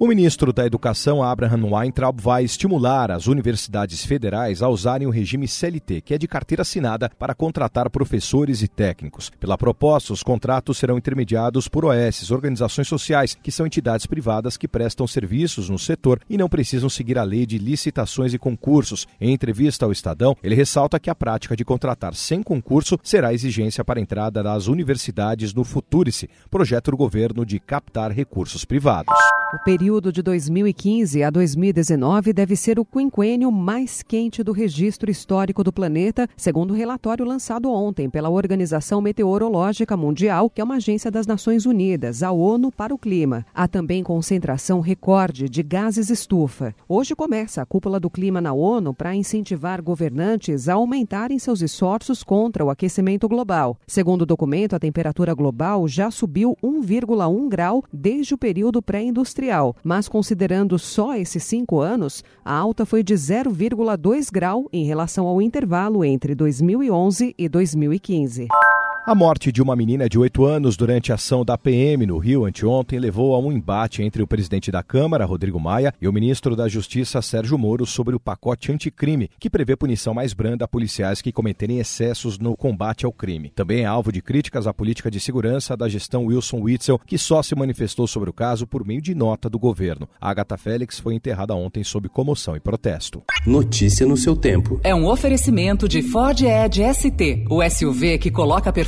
O ministro da Educação, Abraham Weintraub, vai estimular as universidades federais a usarem o regime CLT, que é de carteira assinada, para contratar professores e técnicos. Pela proposta, os contratos serão intermediados por OS, organizações sociais, que são entidades privadas que prestam serviços no setor e não precisam seguir a lei de licitações e concursos. Em entrevista ao Estadão, ele ressalta que a prática de contratar sem concurso será exigência para a entrada das universidades no Futurice, projeto do governo de captar recursos privados. O período de 2015 a 2019 deve ser o quinquênio mais quente do registro histórico do planeta, segundo o relatório lançado ontem pela Organização Meteorológica Mundial, que é uma agência das Nações Unidas, a ONU para o Clima. Há também concentração recorde de gases estufa. Hoje começa a cúpula do clima na ONU para incentivar governantes a aumentarem seus esforços contra o aquecimento global. Segundo o documento, a temperatura global já subiu 1,1 grau desde o período pré-industrial industrial, mas considerando só esses cinco anos, a alta foi de 0,2 grau em relação ao intervalo entre 2011 e 2015. A morte de uma menina de 8 anos durante a ação da PM no Rio anteontem levou a um embate entre o presidente da Câmara, Rodrigo Maia, e o ministro da Justiça, Sérgio Moro, sobre o pacote anticrime, que prevê punição mais branda a policiais que cometerem excessos no combate ao crime. Também é alvo de críticas à política de segurança da gestão Wilson Witzel, que só se manifestou sobre o caso por meio de nota do governo. A Agatha Félix foi enterrada ontem sob comoção e protesto. Notícia no seu tempo. É um oferecimento de Ford Edge ST, o SUV que coloca